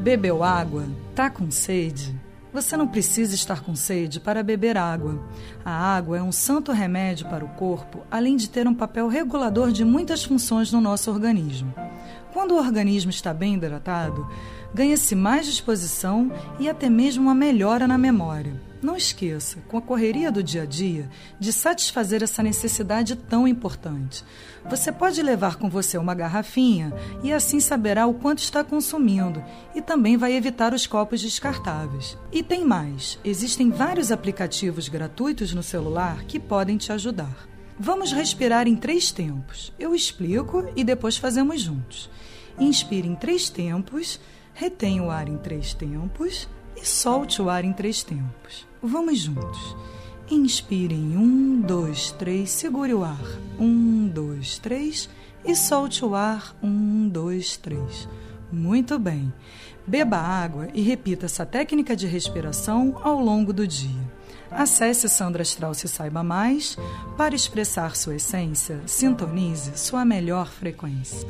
Bebeu água? Tá com sede? Você não precisa estar com sede para beber água. A água é um santo remédio para o corpo, além de ter um papel regulador de muitas funções no nosso organismo. Quando o organismo está bem hidratado, ganha-se mais disposição e até mesmo uma melhora na memória. Não esqueça, com a correria do dia a dia, de satisfazer essa necessidade tão importante. Você pode levar com você uma garrafinha e assim saberá o quanto está consumindo e também vai evitar os copos descartáveis. E tem mais: existem vários aplicativos gratuitos no celular que podem te ajudar. Vamos respirar em três tempos. Eu explico e depois fazemos juntos. Inspire em três tempos, retenha o ar em três tempos e solte o ar em três tempos. Vamos juntos. Inspire em um, dois, três, segure o ar. Um, dois, três e solte o ar. Um, dois, três. Muito bem. Beba água e repita essa técnica de respiração ao longo do dia. Acesse Sandra Astral se saiba mais. Para expressar sua essência, sintonize sua melhor frequência.